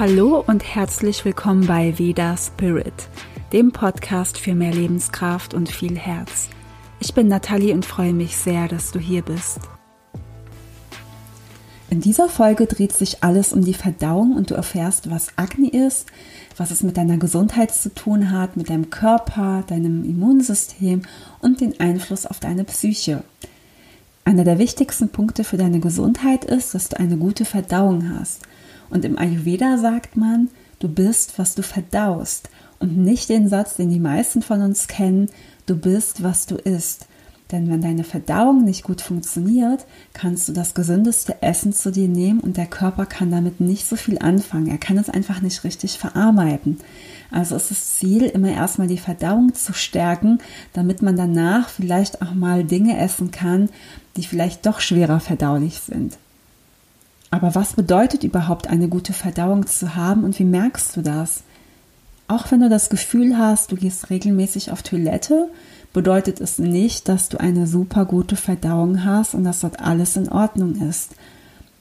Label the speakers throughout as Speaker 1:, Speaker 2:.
Speaker 1: Hallo und herzlich willkommen bei Veda Spirit, dem Podcast für mehr Lebenskraft und viel Herz. Ich bin Nathalie und freue mich sehr, dass du hier bist. In dieser Folge dreht sich alles um die Verdauung und du erfährst, was Akne ist, was es mit deiner Gesundheit zu tun hat, mit deinem Körper, deinem Immunsystem und den Einfluss auf deine Psyche. Einer der wichtigsten Punkte für deine Gesundheit ist, dass du eine gute Verdauung hast. Und im Ayurveda sagt man, du bist, was du verdaust. Und nicht den Satz, den die meisten von uns kennen, du bist, was du isst. Denn wenn deine Verdauung nicht gut funktioniert, kannst du das gesündeste Essen zu dir nehmen und der Körper kann damit nicht so viel anfangen. Er kann es einfach nicht richtig verarbeiten. Also ist das Ziel, immer erstmal die Verdauung zu stärken, damit man danach vielleicht auch mal Dinge essen kann, die vielleicht doch schwerer verdaulich sind. Aber was bedeutet überhaupt eine gute Verdauung zu haben und wie merkst du das? Auch wenn du das Gefühl hast, du gehst regelmäßig auf Toilette, bedeutet es nicht, dass du eine super gute Verdauung hast und dass dort alles in Ordnung ist.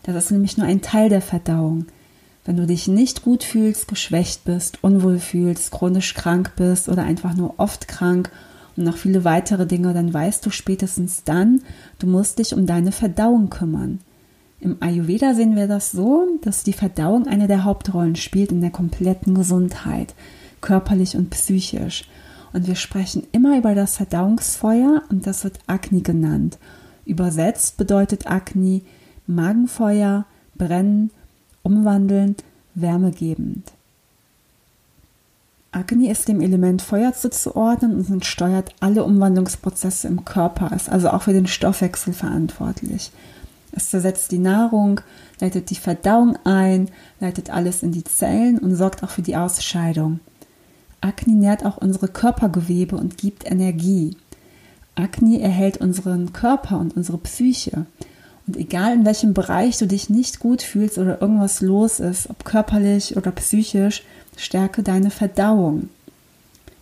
Speaker 1: Das ist nämlich nur ein Teil der Verdauung. Wenn du dich nicht gut fühlst, geschwächt bist, unwohl fühlst, chronisch krank bist oder einfach nur oft krank und noch viele weitere Dinge, dann weißt du spätestens dann, du musst dich um deine Verdauung kümmern. Im Ayurveda sehen wir das so, dass die Verdauung eine der Hauptrollen spielt in der kompletten Gesundheit, körperlich und psychisch. Und wir sprechen immer über das Verdauungsfeuer und das wird Agni genannt. Übersetzt bedeutet Agni Magenfeuer, brennen, umwandeln, wärmegebend. Agni ist dem Element Feuer zuzuordnen und steuert alle Umwandlungsprozesse im Körper, ist also auch für den Stoffwechsel verantwortlich. Es zersetzt die Nahrung, leitet die Verdauung ein, leitet alles in die Zellen und sorgt auch für die Ausscheidung. Agni nährt auch unsere Körpergewebe und gibt Energie. Agni erhält unseren Körper und unsere Psyche. Und egal in welchem Bereich du dich nicht gut fühlst oder irgendwas los ist, ob körperlich oder psychisch, stärke deine Verdauung.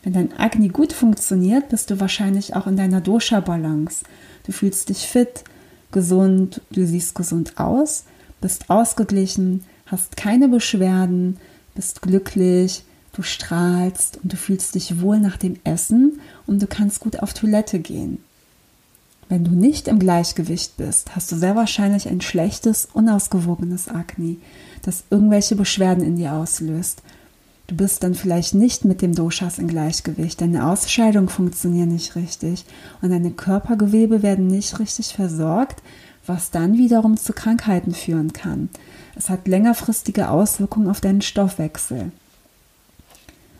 Speaker 1: Wenn dein Agni gut funktioniert, bist du wahrscheinlich auch in deiner Dosha-Balance. Du fühlst dich fit, gesund, du siehst gesund aus, bist ausgeglichen, hast keine Beschwerden, bist glücklich, du strahlst und du fühlst dich wohl nach dem Essen und du kannst gut auf Toilette gehen. Wenn du nicht im Gleichgewicht bist, hast du sehr wahrscheinlich ein schlechtes, unausgewogenes Akne, das irgendwelche Beschwerden in dir auslöst. Du bist dann vielleicht nicht mit dem Doshas in Gleichgewicht, deine Ausscheidung funktioniert nicht richtig und deine Körpergewebe werden nicht richtig versorgt, was dann wiederum zu Krankheiten führen kann. Es hat längerfristige Auswirkungen auf deinen Stoffwechsel.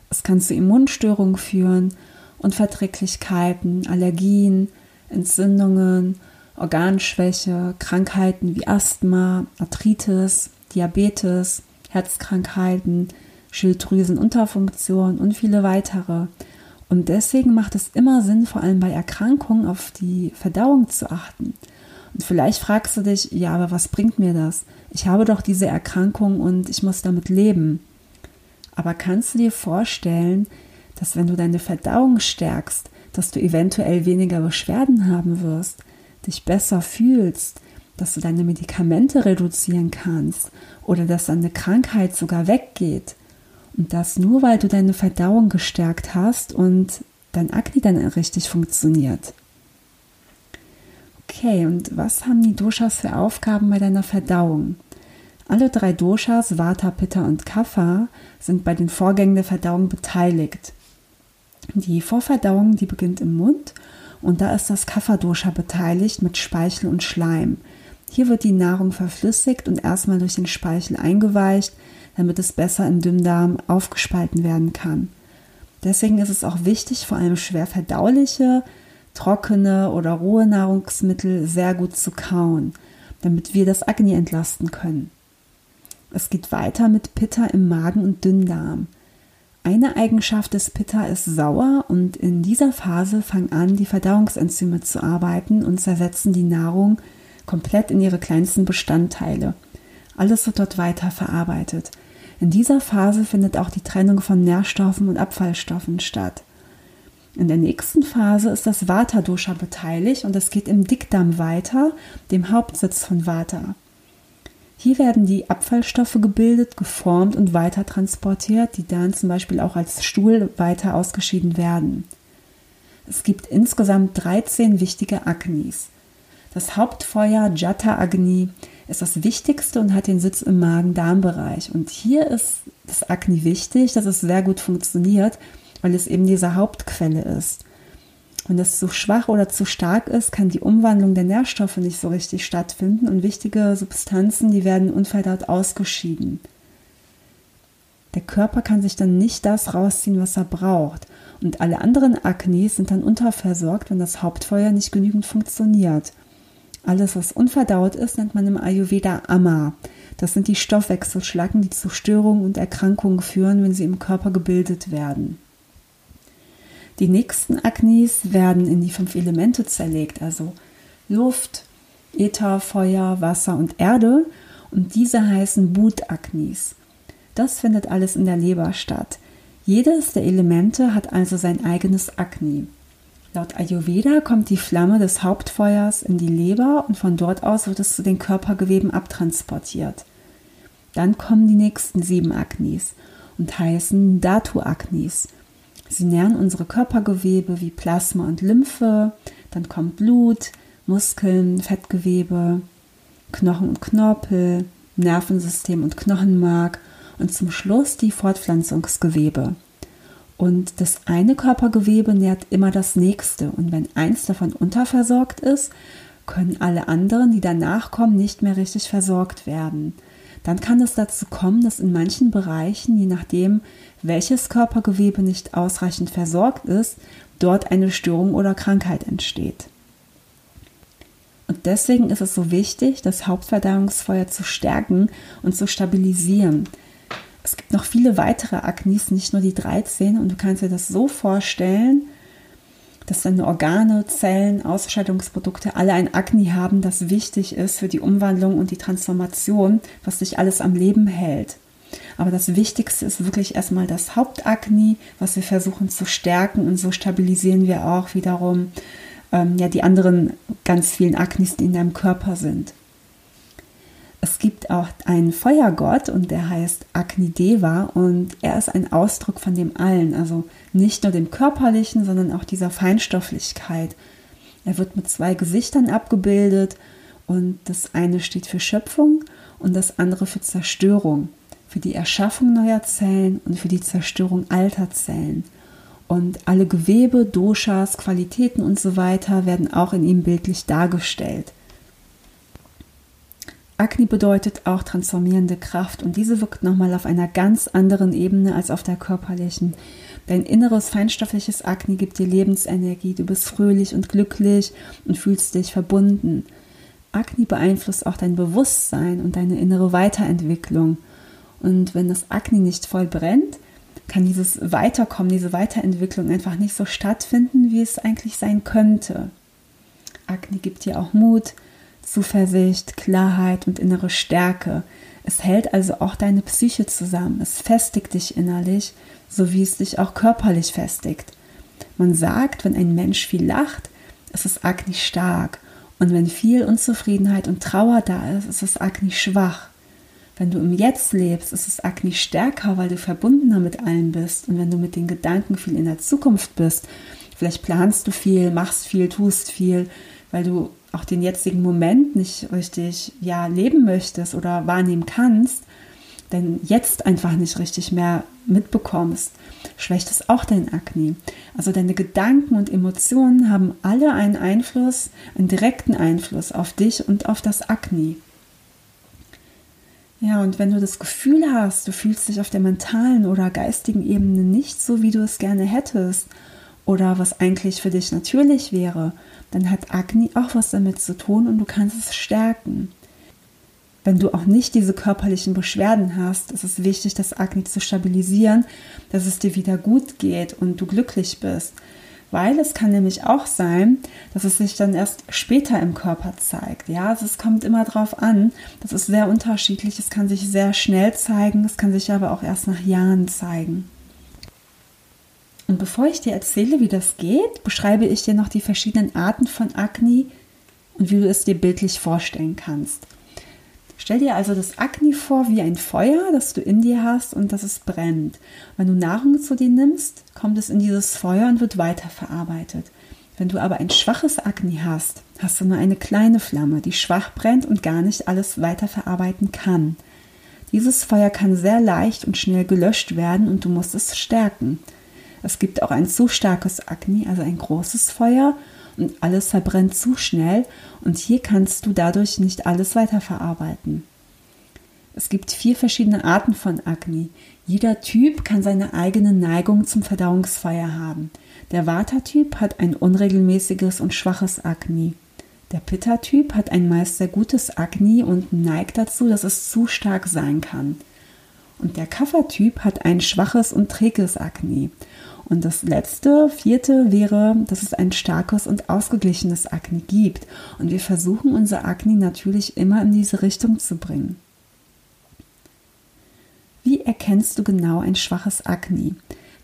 Speaker 1: Es kann zu Immunstörungen führen, Unverträglichkeiten, Allergien, Entzündungen, Organschwäche, Krankheiten wie Asthma, Arthritis, Diabetes, Herzkrankheiten, Schilddrüsenunterfunktion und viele weitere. Und deswegen macht es immer Sinn, vor allem bei Erkrankungen auf die Verdauung zu achten. Und vielleicht fragst du dich, ja, aber was bringt mir das? Ich habe doch diese Erkrankung und ich muss damit leben. Aber kannst du dir vorstellen, dass wenn du deine Verdauung stärkst, dass du eventuell weniger Beschwerden haben wirst, dich besser fühlst, dass du deine Medikamente reduzieren kannst oder dass deine Krankheit sogar weggeht. Und das nur, weil du deine Verdauung gestärkt hast und dein Akne dann richtig funktioniert. Okay, und was haben die Doshas für Aufgaben bei deiner Verdauung? Alle drei Doshas, Vata, Pitta und Kapha, sind bei den Vorgängen der Verdauung beteiligt. Die Vorverdauung, die beginnt im Mund und da ist das Kapha-Dosha beteiligt mit Speichel und Schleim. Hier wird die Nahrung verflüssigt und erstmal durch den Speichel eingeweicht, damit es besser im Dünndarm aufgespalten werden kann. Deswegen ist es auch wichtig, vor allem schwer verdauliche, trockene oder rohe Nahrungsmittel sehr gut zu kauen, damit wir das Agni entlasten können. Es geht weiter mit Pitta im Magen und Dünndarm. Eine Eigenschaft des Pitta ist sauer und in dieser Phase fangen an, die Verdauungsenzyme zu arbeiten und zersetzen die Nahrung komplett in ihre kleinsten Bestandteile. Alles wird dort weiter verarbeitet. In dieser Phase findet auch die Trennung von Nährstoffen und Abfallstoffen statt. In der nächsten Phase ist das Vata-Dosha beteiligt und es geht im Dickdarm weiter, dem Hauptsitz von Vata. Hier werden die Abfallstoffe gebildet, geformt und weiter transportiert, die dann zum Beispiel auch als Stuhl weiter ausgeschieden werden. Es gibt insgesamt 13 wichtige Agnis. Das Hauptfeuer Jata Agni ist das wichtigste und hat den Sitz im Magen-Darm-Bereich. Und hier ist das Agni wichtig, dass es sehr gut funktioniert, weil es eben diese Hauptquelle ist. Wenn es zu schwach oder zu stark ist, kann die Umwandlung der Nährstoffe nicht so richtig stattfinden und wichtige Substanzen, die werden unverdaut ausgeschieden. Der Körper kann sich dann nicht das rausziehen, was er braucht. Und alle anderen Aknis sind dann unterversorgt, wenn das Hauptfeuer nicht genügend funktioniert. Alles, was unverdaut ist, nennt man im Ayurveda Amma. Das sind die Stoffwechselschlacken, die zu Störungen und Erkrankungen führen, wenn sie im Körper gebildet werden. Die nächsten Agnis werden in die fünf Elemente zerlegt, also Luft, Äther, Feuer, Wasser und Erde. Und diese heißen Bhut-Agnis. Das findet alles in der Leber statt. Jedes der Elemente hat also sein eigenes Agni. Laut Ayurveda kommt die Flamme des Hauptfeuers in die Leber und von dort aus wird es zu den Körpergeweben abtransportiert. Dann kommen die nächsten sieben Agnis und heißen Dhatu-Agnis. Sie nähren unsere Körpergewebe wie Plasma und Lymphe, dann kommt Blut, Muskeln, Fettgewebe, Knochen und Knorpel, Nervensystem und Knochenmark und zum Schluss die Fortpflanzungsgewebe. Und das eine Körpergewebe nährt immer das nächste. Und wenn eins davon unterversorgt ist, können alle anderen, die danach kommen, nicht mehr richtig versorgt werden. Dann kann es dazu kommen, dass in manchen Bereichen, je nachdem, welches Körpergewebe nicht ausreichend versorgt ist, dort eine Störung oder Krankheit entsteht. Und deswegen ist es so wichtig, das Hauptverdauungsfeuer zu stärken und zu stabilisieren. Es gibt noch viele weitere Agnis, nicht nur die 13. Und du kannst dir das so vorstellen, dass deine Organe, Zellen, Ausscheidungsprodukte alle ein Agni haben, das wichtig ist für die Umwandlung und die Transformation, was dich alles am Leben hält. Aber das Wichtigste ist wirklich erstmal das Hauptagni, was wir versuchen zu stärken und so stabilisieren wir auch wiederum ähm, ja, die anderen ganz vielen Agnis, die in deinem Körper sind. Es gibt auch einen Feuergott und der heißt Agni Deva und er ist ein Ausdruck von dem Allen, also nicht nur dem körperlichen, sondern auch dieser Feinstofflichkeit. Er wird mit zwei Gesichtern abgebildet und das eine steht für Schöpfung und das andere für Zerstörung für die Erschaffung neuer Zellen und für die Zerstörung alter Zellen. Und alle Gewebe, Doshas, Qualitäten und so weiter werden auch in ihm bildlich dargestellt. Agni bedeutet auch transformierende Kraft und diese wirkt nochmal auf einer ganz anderen Ebene als auf der körperlichen. Dein inneres feinstoffliches Agni gibt dir Lebensenergie, du bist fröhlich und glücklich und fühlst dich verbunden. Agni beeinflusst auch dein Bewusstsein und deine innere Weiterentwicklung. Und wenn das Akne nicht voll brennt, kann dieses Weiterkommen, diese Weiterentwicklung einfach nicht so stattfinden, wie es eigentlich sein könnte. Akne gibt dir auch Mut, Zuversicht, Klarheit und innere Stärke. Es hält also auch deine Psyche zusammen. Es festigt dich innerlich, so wie es dich auch körperlich festigt. Man sagt, wenn ein Mensch viel lacht, ist es Agni stark. Und wenn viel Unzufriedenheit und Trauer da ist, ist es Agni schwach. Wenn du im Jetzt lebst, ist es Agni stärker, weil du verbundener mit allen bist. Und wenn du mit den Gedanken viel in der Zukunft bist, vielleicht planst du viel, machst viel, tust viel, weil du auch den jetzigen Moment nicht richtig ja, leben möchtest oder wahrnehmen kannst, denn jetzt einfach nicht richtig mehr mitbekommst, schwächt es auch dein Agni. Also deine Gedanken und Emotionen haben alle einen Einfluss, einen direkten Einfluss auf dich und auf das Agni. Ja, und wenn du das Gefühl hast, du fühlst dich auf der mentalen oder geistigen Ebene nicht so, wie du es gerne hättest, oder was eigentlich für dich natürlich wäre, dann hat Agni auch was damit zu tun und du kannst es stärken. Wenn du auch nicht diese körperlichen Beschwerden hast, ist es wichtig, das Agni zu stabilisieren, dass es dir wieder gut geht und du glücklich bist weil es kann nämlich auch sein, dass es sich dann erst später im Körper zeigt. Ja, also es kommt immer drauf an. Das ist sehr unterschiedlich. Es kann sich sehr schnell zeigen, es kann sich aber auch erst nach Jahren zeigen. Und bevor ich dir erzähle, wie das geht, beschreibe ich dir noch die verschiedenen Arten von Akne und wie du es dir bildlich vorstellen kannst. Stell dir also das Akne vor wie ein Feuer, das du in dir hast und das es brennt. Wenn du Nahrung zu dir nimmst, kommt es in dieses Feuer und wird weiterverarbeitet. Wenn du aber ein schwaches Akne hast, hast du nur eine kleine Flamme, die schwach brennt und gar nicht alles weiterverarbeiten kann. Dieses Feuer kann sehr leicht und schnell gelöscht werden und du musst es stärken. Es gibt auch ein zu starkes Akne, also ein großes Feuer und alles verbrennt zu schnell und hier kannst du dadurch nicht alles weiterverarbeiten. Es gibt vier verschiedene Arten von Akne. Jeder Typ kann seine eigene Neigung zum Verdauungsfeuer haben. Der Vata-Typ hat ein unregelmäßiges und schwaches Akne. Der Pitta-Typ hat ein meist sehr gutes Akne und neigt dazu, dass es zu stark sein kann. Und der Kapha-Typ hat ein schwaches und träges Akne. Und das letzte, vierte wäre, dass es ein starkes und ausgeglichenes Akne gibt. Und wir versuchen unser Akne natürlich immer in diese Richtung zu bringen. Wie erkennst du genau ein schwaches Akne?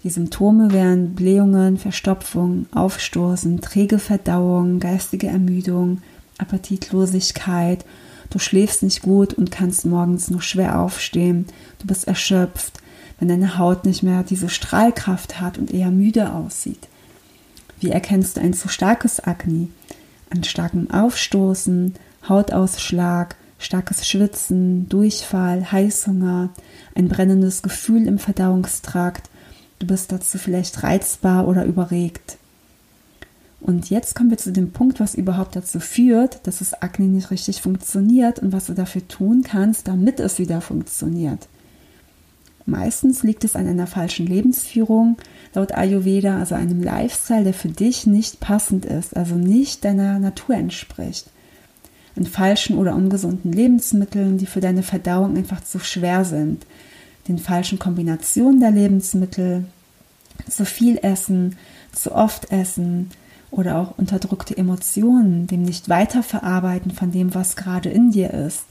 Speaker 1: Die Symptome wären Blähungen, Verstopfung, Aufstoßen, träge Verdauung, geistige Ermüdung, Appetitlosigkeit. Du schläfst nicht gut und kannst morgens nur schwer aufstehen. Du bist erschöpft wenn deine Haut nicht mehr diese Strahlkraft hat und eher müde aussieht? Wie erkennst du ein zu starkes Akne? An starkem Aufstoßen, Hautausschlag, starkes Schwitzen, Durchfall, Heißhunger, ein brennendes Gefühl im Verdauungstrakt. Du bist dazu vielleicht reizbar oder überregt. Und jetzt kommen wir zu dem Punkt, was überhaupt dazu führt, dass das Akne nicht richtig funktioniert und was du dafür tun kannst, damit es wieder funktioniert. Meistens liegt es an einer falschen Lebensführung, laut Ayurveda, also einem Lifestyle, der für dich nicht passend ist, also nicht deiner Natur entspricht. An falschen oder ungesunden Lebensmitteln, die für deine Verdauung einfach zu schwer sind. Den falschen Kombinationen der Lebensmittel, zu viel essen, zu oft essen oder auch unterdrückte Emotionen, dem nicht weiterverarbeiten von dem, was gerade in dir ist.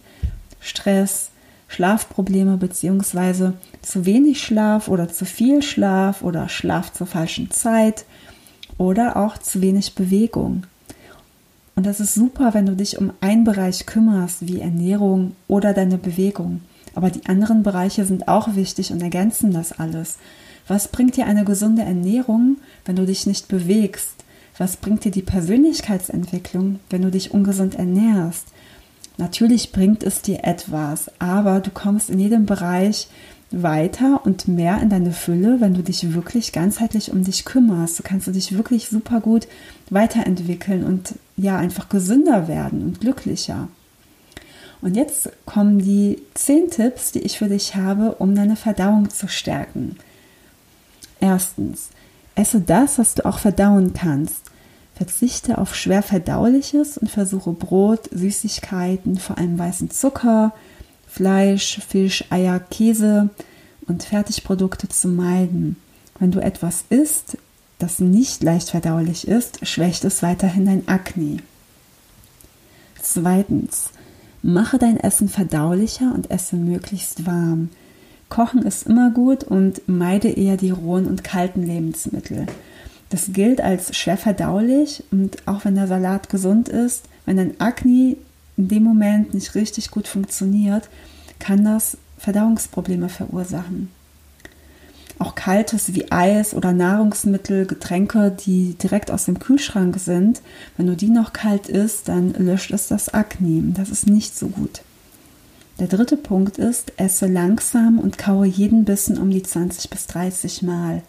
Speaker 1: Stress, Schlafprobleme beziehungsweise zu wenig Schlaf oder zu viel Schlaf oder Schlaf zur falschen Zeit oder auch zu wenig Bewegung. Und das ist super, wenn du dich um einen Bereich kümmerst, wie Ernährung oder deine Bewegung. Aber die anderen Bereiche sind auch wichtig und ergänzen das alles. Was bringt dir eine gesunde Ernährung, wenn du dich nicht bewegst? Was bringt dir die Persönlichkeitsentwicklung, wenn du dich ungesund ernährst? Natürlich bringt es dir etwas, aber du kommst in jedem Bereich weiter und mehr in deine Fülle, wenn du dich wirklich ganzheitlich um dich kümmerst. Du kannst dich wirklich super gut weiterentwickeln und ja, einfach gesünder werden und glücklicher. Und jetzt kommen die zehn Tipps, die ich für dich habe, um deine Verdauung zu stärken. Erstens, esse das, was du auch verdauen kannst. Verzichte auf schwer verdauliches und versuche Brot, Süßigkeiten, vor allem weißen Zucker, Fleisch, Fisch, Eier, Käse und Fertigprodukte zu meiden. Wenn du etwas isst, das nicht leicht verdaulich ist, schwächt es weiterhin dein Akne. Zweitens, mache dein Essen verdaulicher und esse möglichst warm. Kochen ist immer gut und meide eher die rohen und kalten Lebensmittel. Das gilt als schwer verdaulich und auch wenn der Salat gesund ist, wenn dein Akne in dem Moment nicht richtig gut funktioniert, kann das Verdauungsprobleme verursachen. Auch Kaltes wie Eis oder Nahrungsmittel, Getränke, die direkt aus dem Kühlschrank sind, wenn du die noch kalt isst, dann löscht es das Akne. Das ist nicht so gut. Der dritte Punkt ist, esse langsam und kaue jeden Bissen um die 20 bis 30 Mal.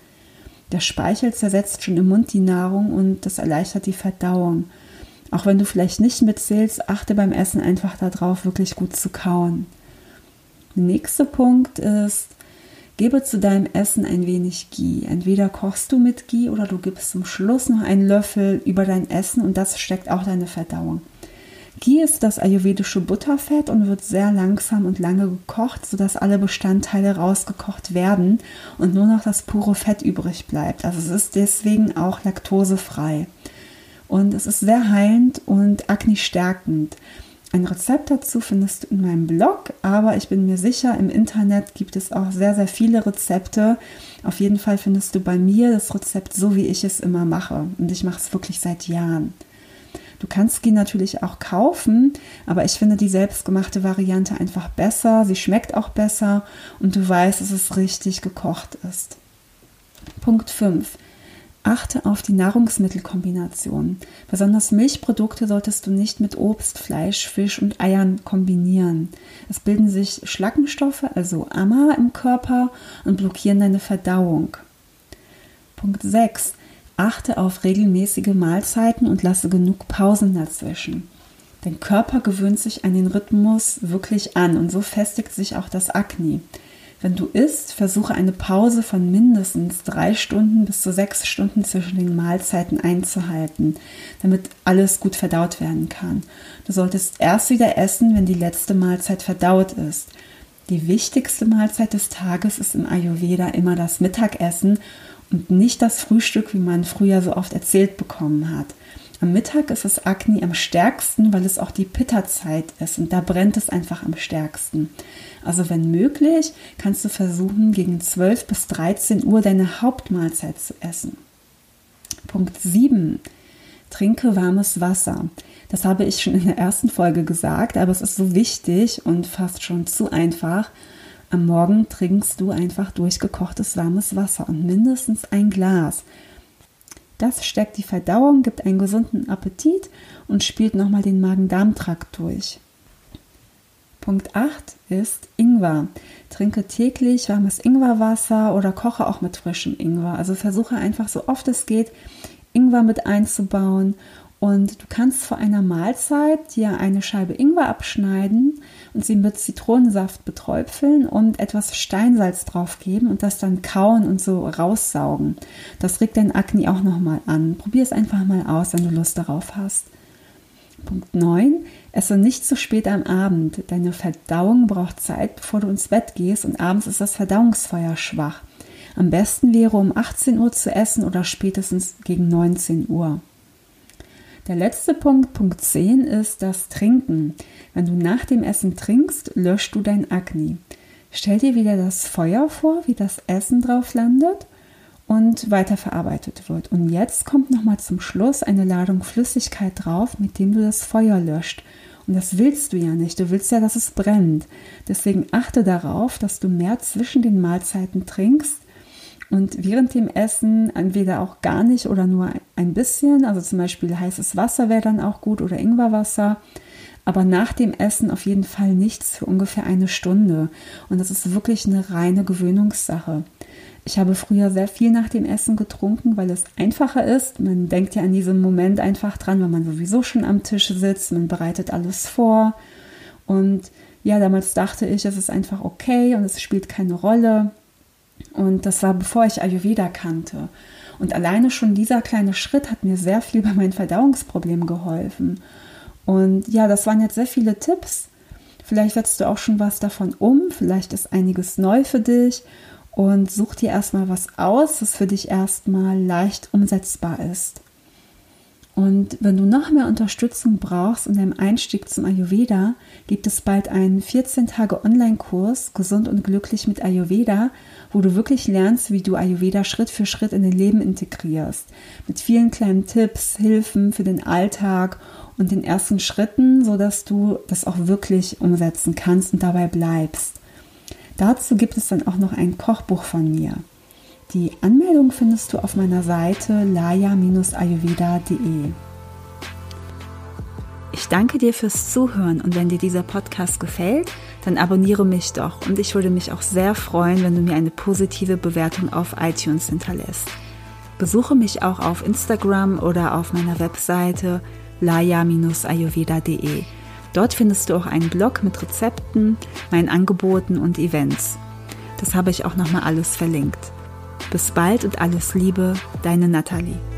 Speaker 1: Der Speichel zersetzt schon im Mund die Nahrung und das erleichtert die Verdauung. Auch wenn du vielleicht nicht mitzählst, achte beim Essen einfach darauf, wirklich gut zu kauen. Der nächste Punkt ist, gebe zu deinem Essen ein wenig Ghee. Entweder kochst du mit Ghee oder du gibst zum Schluss noch einen Löffel über dein Essen und das steckt auch deine Verdauung. Ghee ist das ayurvedische Butterfett und wird sehr langsam und lange gekocht, sodass alle Bestandteile rausgekocht werden und nur noch das pure Fett übrig bleibt. Also es ist deswegen auch laktosefrei. Und es ist sehr heilend und akne stärkend. Ein Rezept dazu findest du in meinem Blog, aber ich bin mir sicher, im Internet gibt es auch sehr, sehr viele Rezepte. Auf jeden Fall findest du bei mir das Rezept so, wie ich es immer mache. Und ich mache es wirklich seit Jahren. Du kannst die natürlich auch kaufen, aber ich finde die selbstgemachte Variante einfach besser. Sie schmeckt auch besser und du weißt, dass es richtig gekocht ist. Punkt 5. Achte auf die Nahrungsmittelkombination. Besonders Milchprodukte solltest du nicht mit Obst, Fleisch, Fisch und Eiern kombinieren. Es bilden sich Schlackenstoffe, also Ammer im Körper und blockieren deine Verdauung. Punkt 6. Achte auf regelmäßige Mahlzeiten und lasse genug Pausen dazwischen. Dein Körper gewöhnt sich an den Rhythmus wirklich an und so festigt sich auch das Akne. Wenn du isst, versuche eine Pause von mindestens drei Stunden bis zu sechs Stunden zwischen den Mahlzeiten einzuhalten, damit alles gut verdaut werden kann. Du solltest erst wieder essen, wenn die letzte Mahlzeit verdaut ist. Die wichtigste Mahlzeit des Tages ist im Ayurveda immer das Mittagessen und nicht das Frühstück, wie man früher so oft erzählt bekommen hat. Am Mittag ist das Akne am stärksten, weil es auch die Pitta-Zeit ist und da brennt es einfach am stärksten. Also wenn möglich, kannst du versuchen, gegen 12 bis 13 Uhr deine Hauptmahlzeit zu essen. Punkt 7. Trinke warmes Wasser. Das habe ich schon in der ersten Folge gesagt, aber es ist so wichtig und fast schon zu einfach. Am Morgen trinkst du einfach durchgekochtes warmes Wasser und mindestens ein Glas. Das stärkt die Verdauung, gibt einen gesunden Appetit und spielt nochmal den Magen-Darm-Trakt durch. Punkt 8 ist Ingwer. Trinke täglich warmes Ingwerwasser oder koche auch mit frischem Ingwer. Also versuche einfach so oft es geht, Ingwer mit einzubauen und du kannst vor einer Mahlzeit dir eine Scheibe Ingwer abschneiden und sie mit Zitronensaft beträufeln und etwas Steinsalz drauf geben und das dann kauen und so raussaugen. Das regt dein Akne auch nochmal an. Probier es einfach mal aus, wenn du Lust darauf hast. Punkt 9. Esse nicht zu spät am Abend. Deine Verdauung braucht Zeit, bevor du ins Bett gehst und abends ist das Verdauungsfeuer schwach. Am besten wäre um 18 Uhr zu essen oder spätestens gegen 19 Uhr. Der letzte Punkt, Punkt 10, ist das Trinken. Wenn du nach dem Essen trinkst, löscht du dein Akne. Stell dir wieder das Feuer vor, wie das Essen drauf landet und weiterverarbeitet wird. Und jetzt kommt nochmal zum Schluss eine Ladung Flüssigkeit drauf, mit dem du das Feuer löscht. Und das willst du ja nicht. Du willst ja, dass es brennt. Deswegen achte darauf, dass du mehr zwischen den Mahlzeiten trinkst und während dem Essen entweder auch gar nicht oder nur ein bisschen, also zum Beispiel heißes Wasser wäre dann auch gut oder Ingwerwasser. Aber nach dem Essen auf jeden Fall nichts für ungefähr eine Stunde. Und das ist wirklich eine reine Gewöhnungssache. Ich habe früher sehr viel nach dem Essen getrunken, weil es einfacher ist. Man denkt ja an diesen Moment einfach dran, wenn man sowieso schon am Tisch sitzt, man bereitet alles vor. Und ja, damals dachte ich, es ist einfach okay und es spielt keine Rolle. Und das war bevor ich Ayurveda kannte. Und alleine schon dieser kleine Schritt hat mir sehr viel bei meinen Verdauungsproblemen geholfen. Und ja, das waren jetzt sehr viele Tipps. Vielleicht setzt du auch schon was davon um, vielleicht ist einiges neu für dich und such dir erstmal was aus, das für dich erstmal leicht umsetzbar ist. Und wenn du noch mehr Unterstützung brauchst in deinem Einstieg zum Ayurveda, gibt es bald einen 14 Tage Online-Kurs Gesund und glücklich mit Ayurveda, wo du wirklich lernst, wie du Ayurveda Schritt für Schritt in dein Leben integrierst. Mit vielen kleinen Tipps, Hilfen für den Alltag und den ersten Schritten, sodass du das auch wirklich umsetzen kannst und dabei bleibst. Dazu gibt es dann auch noch ein Kochbuch von mir. Die Anmeldung findest du auf meiner Seite laya-ayurveda.de. Ich danke dir fürs Zuhören und wenn dir dieser Podcast gefällt, dann abonniere mich doch und ich würde mich auch sehr freuen, wenn du mir eine positive Bewertung auf iTunes hinterlässt. Besuche mich auch auf Instagram oder auf meiner Webseite laya-ayurveda.de. Dort findest du auch einen Blog mit Rezepten, meinen Angeboten und Events. Das habe ich auch nochmal alles verlinkt. Bis bald und alles Liebe, deine Nathalie.